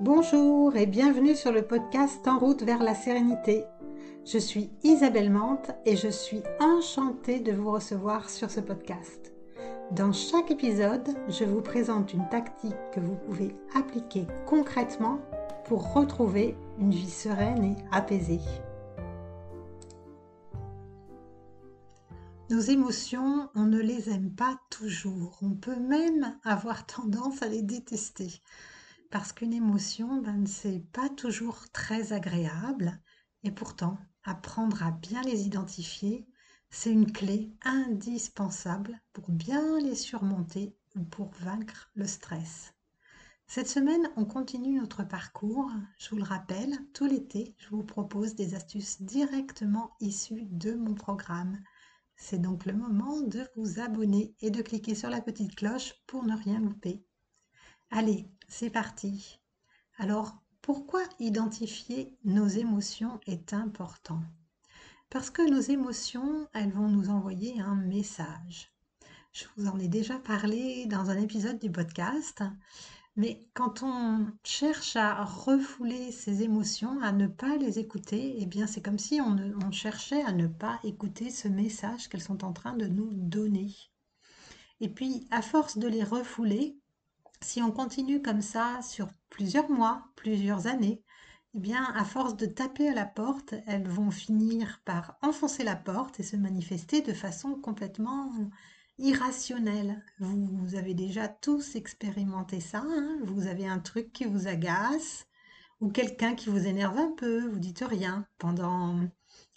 Bonjour et bienvenue sur le podcast En route vers la sérénité. Je suis Isabelle Mante et je suis enchantée de vous recevoir sur ce podcast. Dans chaque épisode, je vous présente une tactique que vous pouvez appliquer concrètement pour retrouver une vie sereine et apaisée. Nos émotions, on ne les aime pas toujours. On peut même avoir tendance à les détester parce qu'une émotion, ben, c'est pas toujours très agréable et pourtant, apprendre à bien les identifier, c'est une clé indispensable pour bien les surmonter ou pour vaincre le stress. Cette semaine, on continue notre parcours. Je vous le rappelle, tout l'été, je vous propose des astuces directement issues de mon programme. C'est donc le moment de vous abonner et de cliquer sur la petite cloche pour ne rien louper. Allez, c'est parti. Alors, pourquoi identifier nos émotions est important? Parce que nos émotions, elles vont nous envoyer un message. Je vous en ai déjà parlé dans un épisode du podcast, mais quand on cherche à refouler ces émotions, à ne pas les écouter, eh bien c'est comme si on cherchait à ne pas écouter ce message qu'elles sont en train de nous donner. Et puis, à force de les refouler, si on continue comme ça sur plusieurs mois, plusieurs années, eh bien, à force de taper à la porte, elles vont finir par enfoncer la porte et se manifester de façon complètement irrationnelle. Vous, avez déjà tous expérimenté ça. Hein. vous avez un truc qui vous agace ou quelqu'un qui vous énerve un peu. Vous dites rien pendant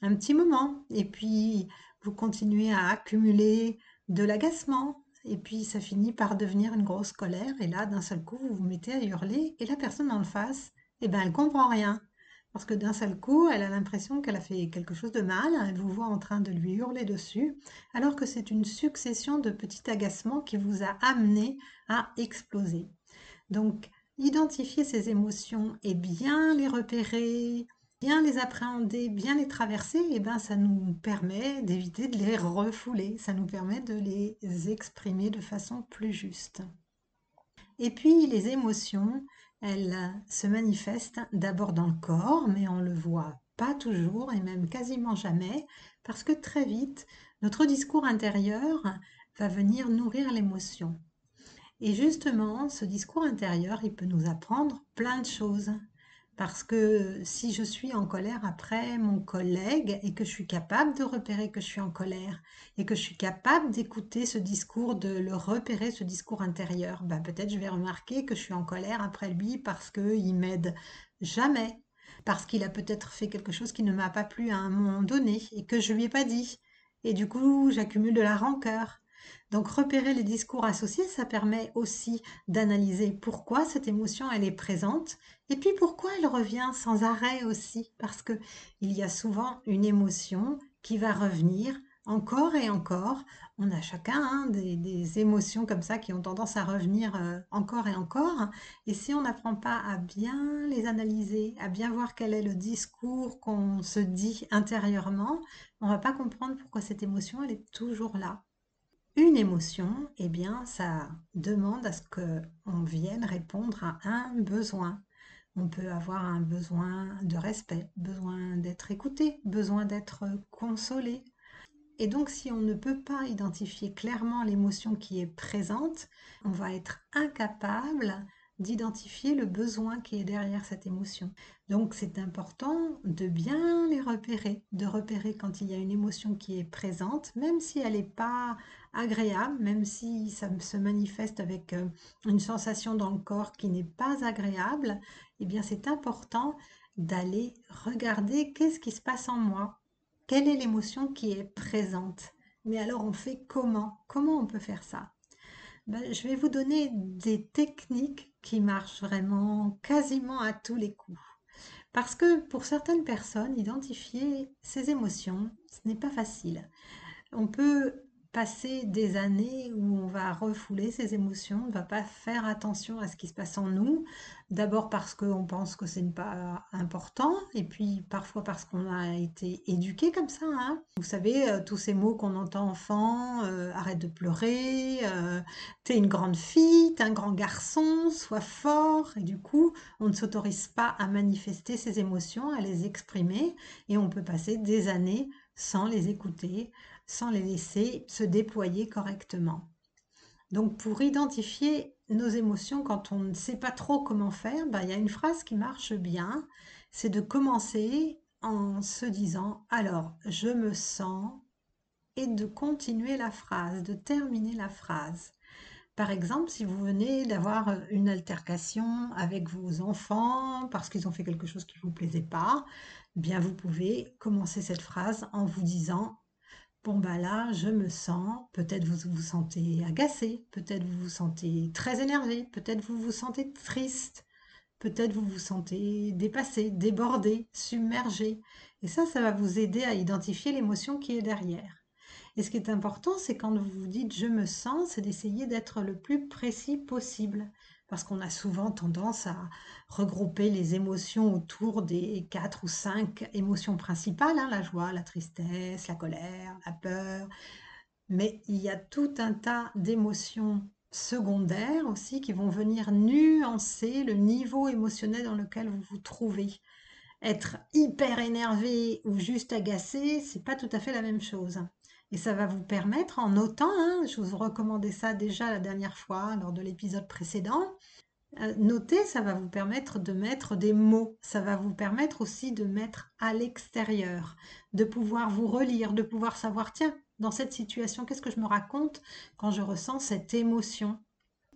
un petit moment et puis vous continuez à accumuler de l'agacement, et puis ça finit par devenir une grosse colère, et là, d'un seul coup, vous vous mettez à hurler, et la personne en face, eh ben, elle comprend rien. Parce que d'un seul coup, elle a l'impression qu'elle a fait quelque chose de mal, elle vous voit en train de lui hurler dessus, alors que c'est une succession de petits agacements qui vous a amené à exploser. Donc, identifier ces émotions et bien les repérer, bien les appréhender, bien les traverser, et eh ben ça nous permet d'éviter de les refouler, ça nous permet de les exprimer de façon plus juste. Et puis les émotions, elles se manifestent d'abord dans le corps, mais on le voit pas toujours et même quasiment jamais, parce que très vite, notre discours intérieur va venir nourrir l'émotion. Et justement, ce discours intérieur, il peut nous apprendre plein de choses. Parce que si je suis en colère après mon collègue et que je suis capable de repérer que je suis en colère et que je suis capable d'écouter ce discours, de le repérer, ce discours intérieur, ben peut-être je vais remarquer que je suis en colère après lui parce qu'il m'aide jamais, parce qu'il a peut-être fait quelque chose qui ne m'a pas plu à un moment donné et que je lui ai pas dit. Et du coup, j'accumule de la rancœur. Donc repérer les discours associés, ça permet aussi d'analyser pourquoi cette émotion elle est présente et puis pourquoi elle revient sans arrêt aussi parce que il y a souvent une émotion qui va revenir encore et encore. On a chacun hein, des, émotions comme ça qui ont tendance à revenir euh, encore et encore. Et si on n'apprend pas à bien les analyser, à bien voir quel est le discours qu'on se dit intérieurement, on va pas comprendre pourquoi cette émotion elle est toujours là. Une émotion, eh bien, ça demande à ce qu'on vienne répondre à un besoin. On peut avoir un besoin de respect, besoin d'être écouté, besoin d'être consolé. Et donc, si on ne peut pas identifier clairement l'émotion qui est présente, on va être incapable d'identifier le besoin qui est derrière cette émotion. Donc c'est important de bien les repérer, de repérer quand il y a une émotion qui est présente, même si elle n'est pas agréable, même si ça se manifeste avec euh, une sensation dans le corps qui n'est pas agréable, eh bien c'est important d'aller regarder qu'est-ce qui se passe en moi, quelle est l'émotion qui est présente. Mais alors on fait comment? Comment on peut faire ça? Ben, Je vais vous donner des techniques qui marchent vraiment quasiment à tous les coups. Parce que pour certaines personnes, identifier ces émotions, ce n'est pas facile. On peut passer des années où on va refouler ses émotions, on ne va pas faire attention à ce qui se passe en nous. D'abord parce qu'on pense que ce n'est pas important, et puis parfois parce qu'on a été éduqué comme ça. Hein. Vous savez, euh, tous ces mots qu'on entend enfant, euh, arrête de pleurer, euh, t'es une grande fille, t'es un grand garçon, sois fort, et du coup, on ne s'autorise pas à manifester ses émotions, à les exprimer, et on peut passer des années sans les écouter, sans les laisser se déployer correctement. Donc pour identifier nos émotions quand on ne sait pas trop comment faire, ben, il y a une phrase qui marche bien, c'est de commencer en se disant alors je me sens et de continuer la phrase, de terminer la phrase. Par exemple, si vous venez d'avoir une altercation avec vos enfants parce qu'ils ont fait quelque chose qui ne vous plaisait pas, bien vous pouvez commencer cette phrase en vous disant Bon bah là, je me sens, peut-être vous vous sentez agacé, peut-être vous vous sentez très énervé, peut-être vous vous sentez triste, peut-être vous vous sentez dépassé, débordé, submergé. Et ça, ça va vous aider à identifier l'émotion qui est derrière. Et ce qui est important, c'est quand vous vous dites je me sens, c'est d'essayer d'être le plus précis possible parce qu'on a souvent tendance à regrouper les émotions autour des quatre ou cinq émotions principales, hein, la joie, la tristesse, la colère, la peur. Mais il y a tout un tas d'émotions secondaires aussi qui vont venir nuancer le niveau émotionnel dans lequel vous vous trouvez. Être hyper énervé ou juste agacé, c'est pas tout à fait la même chose. Et ça va vous permettre, en notant, hein, je vous recommandais ça déjà la dernière fois lors de l'épisode précédent, euh, noter, ça va vous permettre de mettre des mots, ça va vous permettre aussi de mettre à l'extérieur, de pouvoir vous relire, de pouvoir savoir, tiens, dans cette situation, qu'est-ce que je me raconte quand je ressens cette émotion?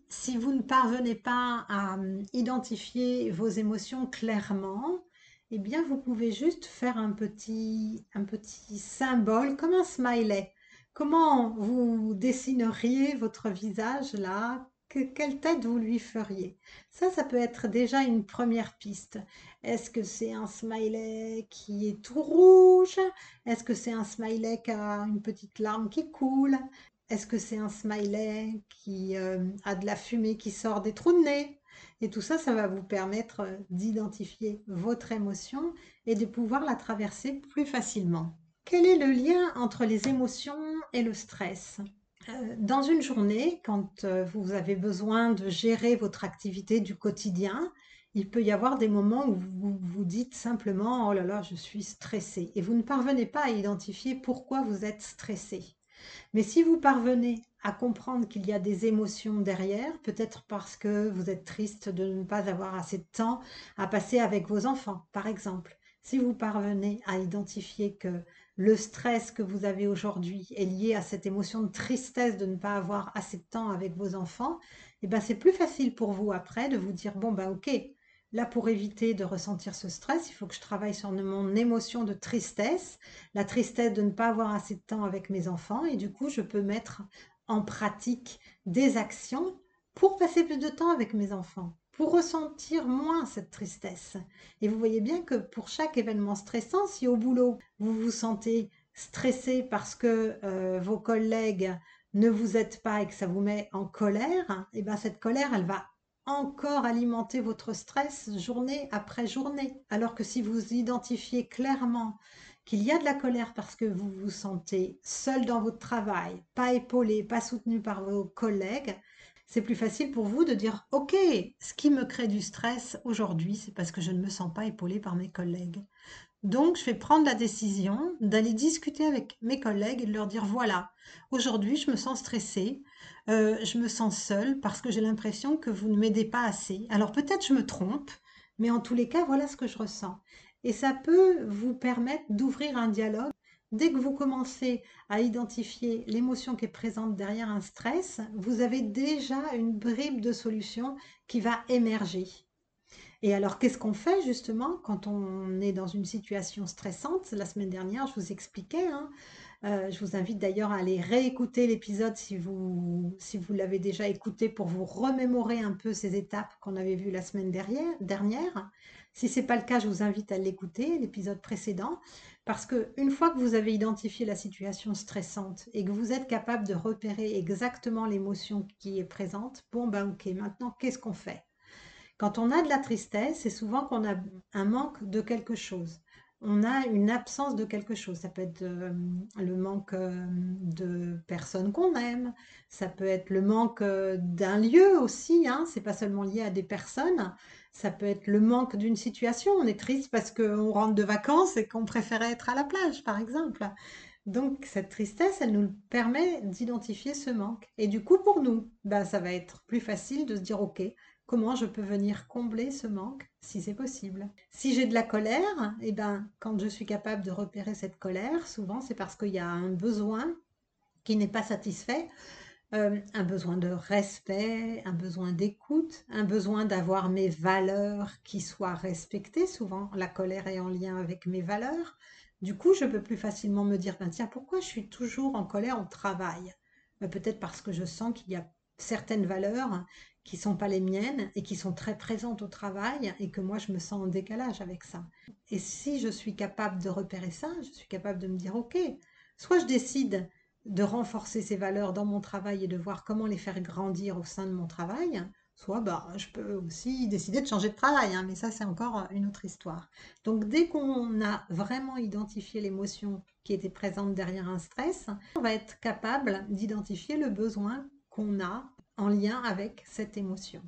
Si vous ne parvenez pas à hum, identifier vos émotions clairement, eh bien, vous pouvez juste faire un petit, un petit symbole, comme un smiley. Comment vous dessineriez votre visage là? Quelle tête vous lui feriez? Ça, ça peut être déjà une première piste. Est-ce que c'est un smiley qui est tout rouge? Est-ce que c'est un smiley qui a une petite larme qui coule? Est-ce que c'est un smiley qui euh, a de la fumée qui sort des trous de nez? Et tout ça, ça va vous permettre euh, d'identifier votre émotion et de pouvoir la traverser plus facilement. Quel est le lien entre les émotions et le stress? Euh, Dans une journée, quand euh, vous avez besoin de gérer votre activité du quotidien, il peut y avoir des moments où vous vous dites simplement ⁇ Oh là là, je suis stressé ⁇ et vous ne parvenez pas à identifier pourquoi vous êtes stressé. Mais si vous parvenez à comprendre qu'il y a des émotions derrière, peut-être parce que vous êtes triste de ne pas avoir assez de temps à passer avec vos enfants, par exemple. Si vous parvenez à identifier que le stress que vous avez aujourd'hui est lié à cette émotion de tristesse de ne pas avoir assez de temps avec vos enfants, eh ben c'est plus facile pour vous après de vous dire bon ben ok, Là, pour éviter de ressentir ce stress, il faut que je travaille sur mon émotion de tristesse, la tristesse de ne pas avoir assez de temps avec mes enfants, et du coup, je peux mettre en pratique des actions pour passer plus de temps avec mes enfants, pour ressentir moins cette tristesse. Et vous voyez bien que pour chaque événement stressant, si au boulot, vous vous sentez stressé parce que euh, vos collègues ne vous aident pas et que ça vous met en colère, et eh bien cette colère, elle va encore alimenter votre stress journée après journée. Alors que si vous identifiez clairement qu'il y a de la colère parce que vous vous sentez seul dans votre travail, pas épaulé, pas soutenu par vos collègues, c'est plus facile pour vous de dire OK, ce qui me crée du stress aujourd'hui, c'est parce que je ne me sens pas épaulé par mes collègues. Donc, je vais prendre la décision d'aller discuter avec mes collègues et de leur dire voilà, aujourd'hui, je me sens stressée, euh, je me sens seule parce que j'ai l'impression que vous ne m'aidez pas assez. Alors, peut-être je me trompe, mais en tous les cas, voilà ce que je ressens. Et ça peut vous permettre d'ouvrir un dialogue. Dès que vous commencez à identifier l'émotion qui est présente derrière un stress, vous avez déjà une bribe de solution qui va émerger. Et alors, qu'est-ce qu'on fait justement quand on est dans une situation stressante? La semaine dernière, je vous expliquais, hein, Euh, je vous invite d'ailleurs à aller réécouter l'épisode si vous, si vous l'avez déjà écouté pour vous remémorer un peu ces étapes qu'on avait vues la semaine dernière. Si ce n'est pas le cas, je vous invite à l'écouter, l'épisode précédent, parce qu'une fois que vous avez identifié la situation stressante et que vous êtes capable de repérer exactement l'émotion qui est présente, bon ben ok, maintenant qu'est-ce qu'on fait? Quand on a de la tristesse, c'est souvent qu'on a un manque de quelque chose on a une absence de quelque chose. Ça peut être euh, le manque euh, de personnes qu'on aime, ça peut être le manque euh, d'un lieu aussi, hein. c'est pas seulement lié à des personnes, ça peut être le manque d'une situation. On est triste parce qu'on rentre de vacances et qu'on préférait être à la plage, par exemple. Donc cette tristesse, elle nous permet d'identifier ce manque. Et du coup, pour nous, ben, ça va être plus facile de se dire, OK, comment je peux venir combler ce manque si c'est possible. Si j'ai de la colère, eh ben, quand je suis capable de repérer cette colère, souvent c'est parce qu'il y a un besoin qui n'est pas satisfait, euh, un besoin de respect, un besoin d'écoute, un besoin d'avoir mes valeurs qui soient respectées. Souvent, la colère est en lien avec mes valeurs. Du coup, je peux plus facilement me dire, ben, tiens, pourquoi je suis toujours en colère au travail? Ben, Peut-être parce que je sens qu'il y a certaines valeurs qui sont pas les miennes et qui sont très présentes au travail et que moi je me sens en décalage avec ça. Et si je suis capable de repérer ça, je suis capable de me dire ok, soit je décide de renforcer ces valeurs dans mon travail et de voir comment les faire grandir au sein de mon travail, soit bah, je peux aussi décider de changer de travail, hein, mais ça c'est encore une autre histoire. Donc dès qu'on a vraiment identifié l'émotion qui était présente derrière un stress, on va être capable d'identifier le besoin qu'on a en lien avec cette émotion.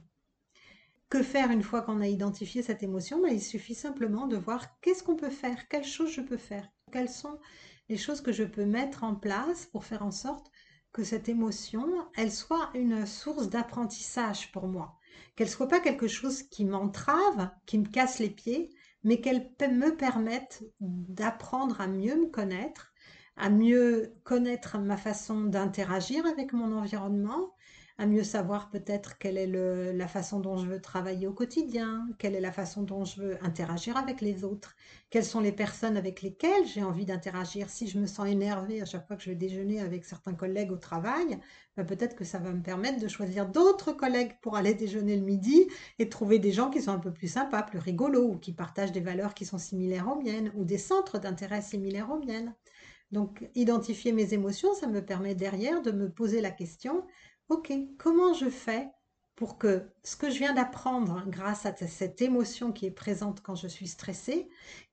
Que faire une fois qu'on a identifié cette émotion? Ben, Il suffit simplement de voir qu'est-ce qu'on peut faire, quelles choses je peux faire, quelles sont les choses que je peux mettre en place pour faire en sorte que cette émotion, elle soit une source d'apprentissage pour moi, qu'elle soit pas quelque chose qui m'entrave, qui me casse les pieds, mais qu'elle me permette d'apprendre à mieux me connaître, à mieux connaître ma façon d'interagir avec mon environnement, à mieux savoir peut-être quelle est la façon dont je veux travailler au quotidien, quelle est la façon dont je veux interagir avec les autres, quelles sont les personnes avec lesquelles j'ai envie d'interagir. Si je me sens énervée à chaque fois que je vais déjeuner avec certains collègues au travail, bah, peut-être que ça va me permettre de choisir d'autres collègues pour aller déjeuner le midi et trouver des gens qui sont un peu plus sympas, plus rigolos, ou qui partagent des valeurs qui sont similaires aux miennes, ou des centres d'intérêt similaires aux miennes. Donc, identifier mes émotions, ça me permet derrière de me poser la question, ok, comment je fais pour que ce que je viens d'apprendre grâce à cette émotion qui est présente quand je suis stressée,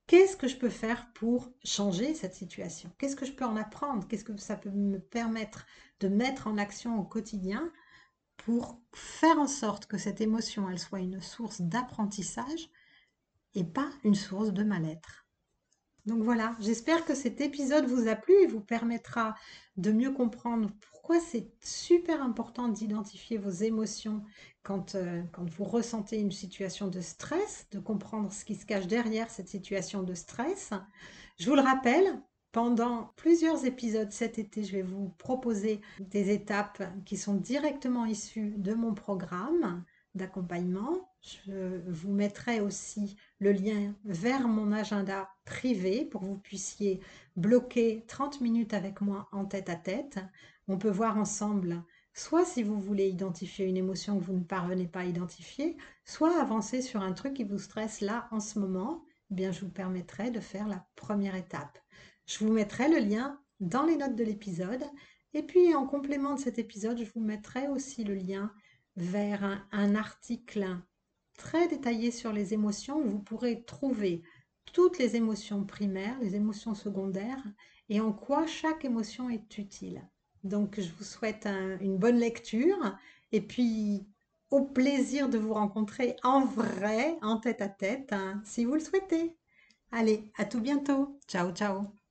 qu'est-ce que je peux faire pour changer cette situation? Qu'est-ce que je peux en apprendre? Qu'est-ce que ça peut me permettre de mettre en action au quotidien pour faire en sorte que cette émotion, elle soit une source d'apprentissage et pas une source de mal-être? Donc voilà, j'espère que cet épisode vous a plu et vous permettra de mieux comprendre pourquoi c'est super important d'identifier vos émotions quand, euh, quand vous ressentez une situation de stress, de comprendre ce qui se cache derrière cette situation de stress. Je vous le rappelle, pendant plusieurs épisodes cet été, je vais vous proposer des étapes qui sont directement issues de mon programme d'accompagnement. Je vous mettrai aussi le lien vers mon agenda privé pour que vous puissiez bloquer 30 minutes avec moi en tête à tête. On peut voir ensemble soit si vous voulez identifier une émotion que vous ne parvenez pas à identifier, soit avancer sur un truc qui vous stresse là en ce moment, eh bien je vous permettrai de faire la première étape. Je vous mettrai le lien dans les notes de l'épisode et puis en complément de cet épisode, je vous mettrai aussi le lien vers un, article très détaillé sur les émotions où vous pourrez trouver toutes les émotions primaires, les émotions secondaires et en quoi chaque émotion est utile. Donc je vous souhaite une bonne lecture et puis au plaisir de vous rencontrer en vrai, en tête à tête, hein, si vous le souhaitez. Allez, à tout bientôt. Ciao, ciao.